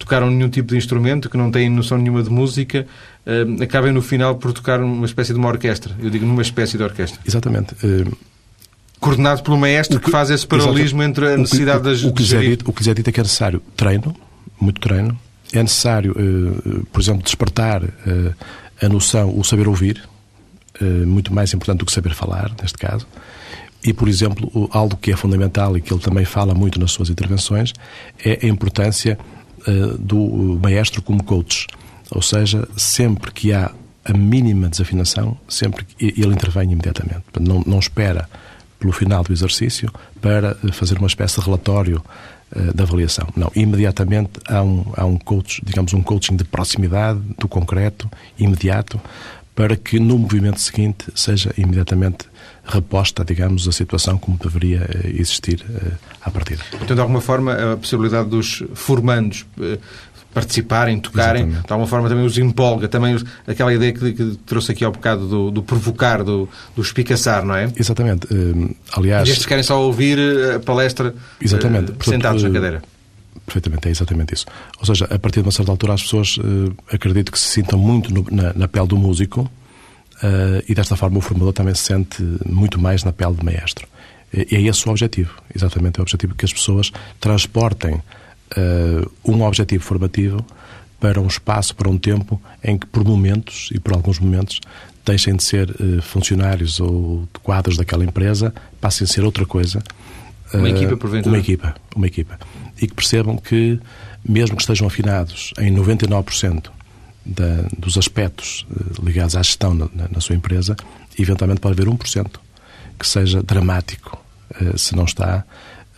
tocaram nenhum tipo de instrumento, que não têm noção nenhuma de música, uh, acabem no final por tocar uma espécie de uma orquestra. Eu digo numa espécie de orquestra. Exatamente. Uh, Coordenado pelo maestro que, que, faz esse paralelismo entre a necessidade das... O que, lhes é dito, o que lhes é dito é que é necessário treino, muito treino. É necessário, uh, por exemplo, despertar a noção, o saber ouvir, muito mais importante do que saber falar, neste caso. E, por exemplo, algo que é fundamental e que ele também fala muito nas suas intervenções é a importância do maestro como coach. Ou seja, sempre que há a mínima desafinação, sempre ele intervém imediatamente. Não, não espera pelo final do exercício para eh, fazer uma espécie de relatório uh, de avaliação. Não, imediatamente há um, há um coach, digamos, um coaching de proximidade, do concreto, imediato, para que no movimento seguinte seja imediatamente reposta, digamos, a situação como deveria eh, existir eh, à partida. Então, de alguma forma, a possibilidade dos formandos eh, participarem, tocarem, Exatamente. de alguma forma também os empolga, também aquela ideia que, que trouxe aqui ao bocado do, do provocar, do, do espicaçar, não é? Exatamente. aliás... E estes querem só ouvir a palestra Exatamente. Uh, sentados na cadeira. Perfeitamente, é exatamente isso. Ou seja, a partir de uma certa altura as pessoas uh, acredito que se sintam muito no, na, na pele do músico, Uh, e desta forma o formador também se sente muito mais na pele do maestro. E é esse o objetivo, exatamente é o objetivo que as pessoas transportem uh, um objetivo formativo para um espaço, para um tempo em que por momentos e por alguns momentos deixem de ser uh, funcionários ou quadros daquela empresa, passem a ser outra coisa. Uma equipa, porventura? Uma equipa, uma equipa. E que percebam que, mesmo que estejam afinados em 99% da, dos aspectos eh, ligados à gestão na, na, sua empresa, eventualmente pode haver 1% que seja dramático eh, se não está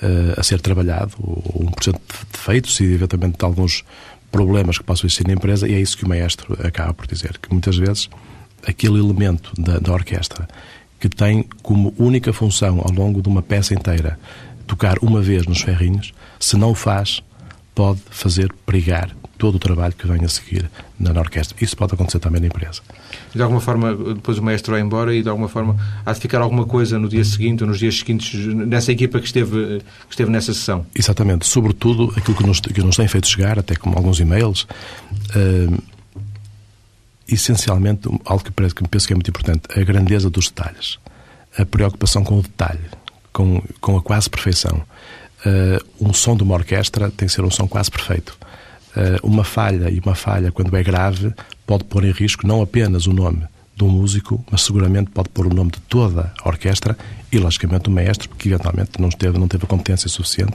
eh, a ser trabalhado, ou 1% de defeitos e eventualmente de alguns problemas que possam existir na empresa, e é isso que o maestro acaba por dizer, que muitas vezes aquele elemento da, da orquestra que tem como única função ao longo de uma peça inteira tocar uma vez nos ferrinhos, se não o faz, pode fazer perigar todo o trabalho que vem a seguir na, orquestra. Isso pode acontecer também na empresa. E de alguma forma, depois o maestro vai embora e de alguma forma há de ficar alguma coisa no dia seguinte ou nos dias seguintes nessa equipa que esteve, que esteve nessa sessão? Exatamente. Sobretudo aquilo que nos, que nos tem feito chegar, até como alguns e-mails, uh, essencialmente algo que, parece, que me penso que é muito importante, a grandeza dos detalhes, a preocupação com o detalhe, com, com a quase perfeição. Uh, um som de uma orquestra tem que ser um som quase perfeito. Uh, uma falha, e uma falha, quando é grave, pode pôr em risco não apenas o nome do músico, mas seguramente pode pôr o nome de toda a orquestra e, logicamente, o maestro, porque eventualmente não teve, não teve a competência suficiente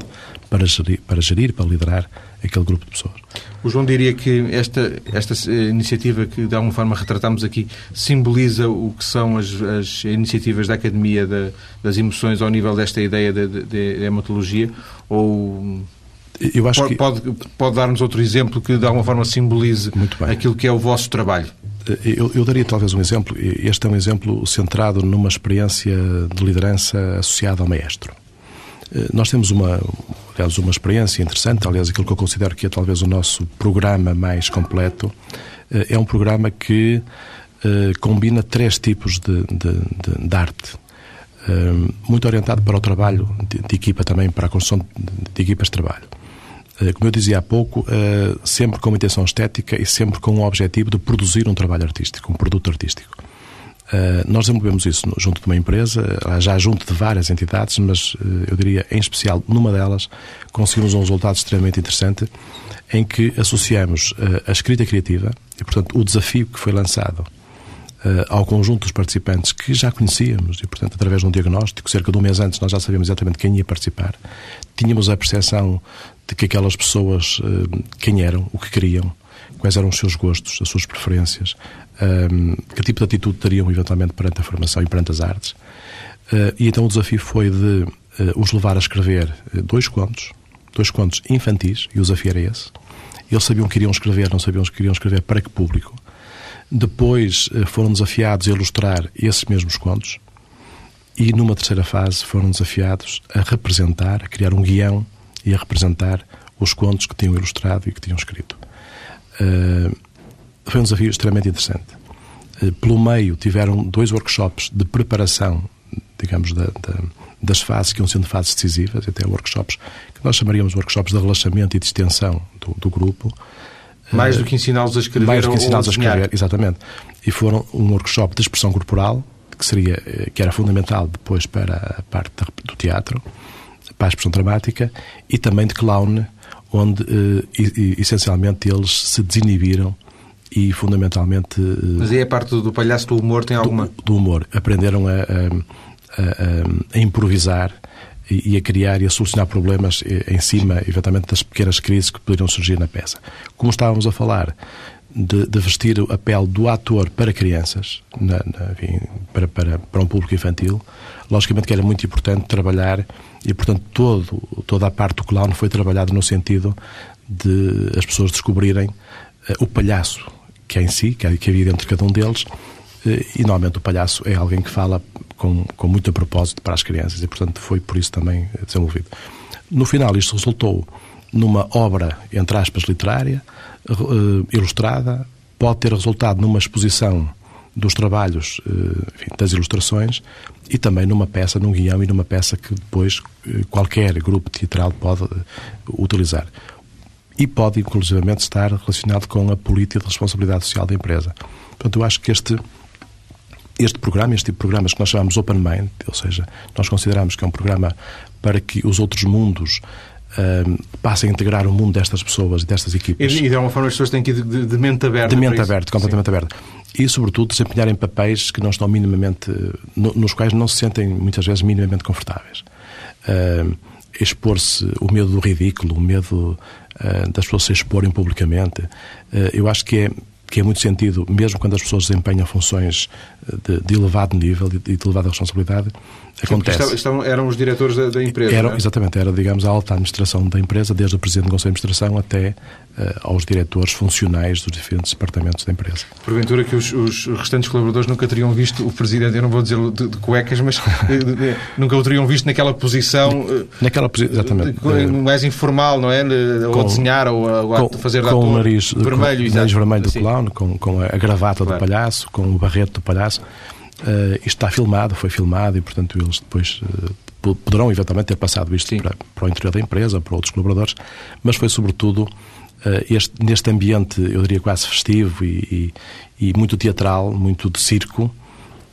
para gerir, para gerir, para liderar aquele grupo de pessoas. O João diria que esta, esta iniciativa que, de alguma forma, retratamos aqui, simboliza o que são as, as iniciativas da Academia de, das Emoções ao nível desta ideia de, de, de hematologia? Ou eu acho pode, que... pode, pode dar-nos outro exemplo que, de alguma forma, simbolize aquilo que é o vosso trabalho? Eu, eu, daria talvez um exemplo. Este é um exemplo centrado numa experiência de liderança associada ao maestro. Eh, nós temos uma, aliás, uma experiência interessante, aliás, aquilo que eu considero que é talvez o nosso programa mais completo, eh, é um programa que eh, combina três tipos de, de, de, de arte. Muito orientado para o trabalho de, de equipa também, para a construção de equipas de trabalho eh, como eu dizia há pouco, eh, sempre com uma intenção estética e sempre com o objetivo de produzir um trabalho artístico, um produto artístico. Eh, nós desenvolvemos isso junto de uma empresa, já junto de várias entidades, mas eu diria, em especial, numa delas, conseguimos um resultado extremamente interessante em que associamos a escrita criativa e, portanto, o desafio que foi lançado ao conjunto dos participantes que já conhecíamos e, portanto, através de um diagnóstico, cerca de um mês antes nós já sabíamos exatamente quem ia participar, tínhamos a percepção de que aquelas pessoas, eh, quem eram, o que queriam, quais eram os seus gostos, as suas preferências, eh, que tipo de atitude teriam eventualmente perante a formação e perante as artes. Eh, e então o desafio foi de os levar a escrever dois contos, dois contos infantis, e o desafio era esse. Eles sabiam que iriam escrever, não sabiam que queriam escrever para que público. Depois foram desafiados a ilustrar esses mesmos contos e numa terceira fase foram desafiados a representar, a criar um guião e a representar os contos que tinham ilustrado e que tinham escrito. Uh, foi um desafio extremamente interessante. Uh, pelo meio, tiveram dois workshops de preparação, digamos, da, da, das fases que iam sendo fases decisivas, até workshops que nós chamaríamos workshops de relaxamento e de extensão do, do grupo. Mais do que ensiná-los a escrever. Mais do que ensiná-los a escrever, exatamente. E foram um workshop de expressão corporal, que seria eh, que era fundamental depois para a parte do teatro para a expressão dramática e também de clown, onde uh, essencialmente eles se desinibiram e fundamentalmente. Uh, Mas aí a parte do palhaço do humor tem alguma. Do, do humor. Aprenderam a, a, a, a improvisar e a criar e a solucionar problemas eh, em cima, eventualmente, das pequenas crises que poderiam surgir na peça. Como estávamos a falar de, de vestir a pele do ator para crianças, na, na, enfim, para, para, para um público infantil, logicamente que era muito importante trabalhar e, portanto, todo, toda a parte do clown foi trabalhada no sentido de as pessoas descobrirem uh, o palhaço que é em si, que, é, que havia dentro de cada um deles, uh, e normalmente o palhaço é alguém que fala com, com muito a propósito para as crianças e, portanto, foi por isso também desenvolvido. No final, isto resultou numa obra, entre aspas, literária, ilustrada, pode ter resultado numa exposição dos trabalhos, enfim, das ilustrações, e também numa peça, num guião e numa peça que depois eh, qualquer grupo teatral pode eh, utilizar. E pode, inclusivamente, estar relacionado com a política de responsabilidade social da empresa. Portanto, eu acho que este, este programa, este tipo de programas que nós chamamos Open Mind, ou seja, nós consideramos que é um programa para que os outros mundos uh, passem a integrar o mundo destas pessoas e destas equipas. E, de alguma forma as pessoas têm que ir de, de mente aberta. De mente aberta, completamente Sim. aberta e, sobretudo, desempenharem papéis que não estão minimamente, nos quais não se sentem, muitas vezes, minimamente confortáveis. Uh, expor-se, o medo do ridículo, o medo uh, das pessoas se exporem publicamente, uh, eu acho que é que é muito sentido, mesmo quando as pessoas desempenham funções de, de elevado nível e de, de, elevada responsabilidade, acontece. Estavam, estavam, eram os diretores da, da empresa. É? Exatamente, era, digamos, a alta administração da empresa, desde o presidente do Conselho de Administração até uh, aos diretores funcionais dos diferentes departamentos da empresa. Porventura que os, os, restantes colaboradores nunca teriam visto o presidente, eu não vou dizer de, de cuecas, mas nunca o teriam visto naquela posição. Eh, naquela posição, exatamente. mais informal, não é? Ou com, a desenhar, ou a, ou a fazer com, com o nariz vermelho, com, nariz vermelho do clown, com, com a gravata claro. do palhaço, com o barreto do palhaço. Uh, isto está filmado, foi filmado e, portanto, eles depois uh, poderão eventualmente ter passado isto para, para, o interior da empresa, para outros colaboradores, mas foi sobretudo uh, este, neste ambiente, eu diria quase festivo e, e, e, muito teatral, muito de circo,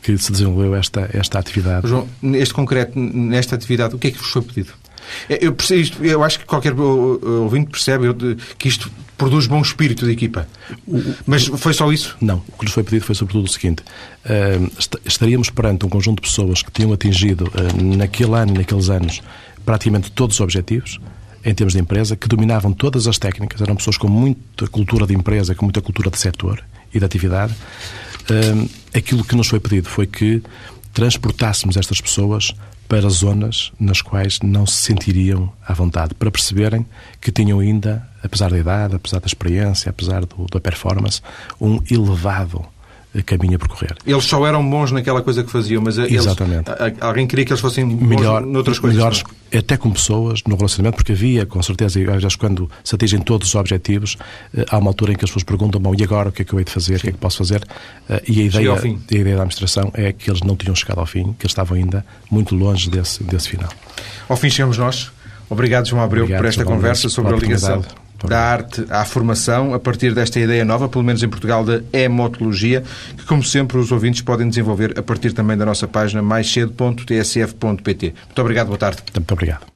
que se desenvolveu esta, esta atividade. João, neste concreto, nesta atividade, o que é que vos foi pedido? Eu, percebo, eu acho que qualquer ouvinte percebe que isto produz bom espírito de equipa. Mas foi só isso? Não. O que nos foi pedido foi sobretudo o seguinte. Uh, estaríamos perante um conjunto de pessoas que tinham atingido uh, naquele ano, naqueles anos, praticamente todos os objetivos, em termos de empresa, que dominavam todas as técnicas, eram pessoas com muita cultura de empresa, com muita cultura de setor e de atividade. Uh, aquilo que nos foi pedido foi que transportássemos estas pessoas para zonas nas quais não se sentiriam à vontade, para perceberem que tinham ainda, apesar da idade, apesar da experiência, apesar do, da performance, um elevado caminho a percorrer. Eles só eram bons naquela coisa que faziam, mas Exatamente. Eles, alguém queria que eles fossem bons Melhor, noutras coisas. Melhores, não? até com pessoas, no relacionamento, porque havia, com certeza, às quando se atingem todos os objetivos, eh, há uma altura em que as pessoas perguntam, bom, e agora o que é que eu hei de fazer, Sim. o que é que posso fazer? Eh, e a ideia, a ideia da administração é que eles não tinham chegado ao fim, que eles estavam ainda muito longe desse, desse final. Ao fim chegamos nós. Obrigado, João Abreu, Obrigado, por esta conversa sobre a ligação da arte à formação, a partir desta ideia nova, pelo menos em Portugal, da hemotologia, que, como sempre, os ouvintes podem desenvolver a partir também da nossa página maiscedo.tsf.pt. Muito obrigado, boa tarde. Muito obrigado.